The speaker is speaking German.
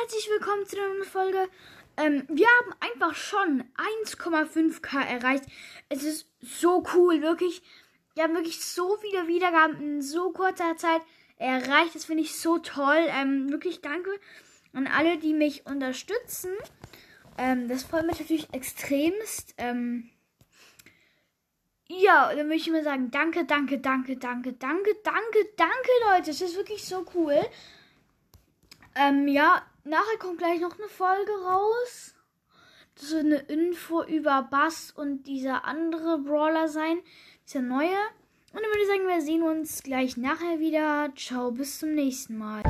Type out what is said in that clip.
herzlich willkommen zu einer neuen Folge. Ähm, wir haben einfach schon 1,5k erreicht. Es ist so cool, wirklich. Wir haben wirklich so viele Wiedergaben in so kurzer Zeit erreicht. Das finde ich so toll. Ähm, wirklich danke an alle, die mich unterstützen. Ähm, das freut mich natürlich extremst. Ähm, ja, dann möchte ich mal sagen, danke, danke, danke, danke, danke, danke, danke, Leute. Das ist wirklich so cool. Ähm, ja, nachher kommt gleich noch eine Folge raus. Das wird eine Info über Bass und dieser andere Brawler sein. Dieser neue. Und dann würde ich sagen, wir sehen uns gleich nachher wieder. Ciao, bis zum nächsten Mal.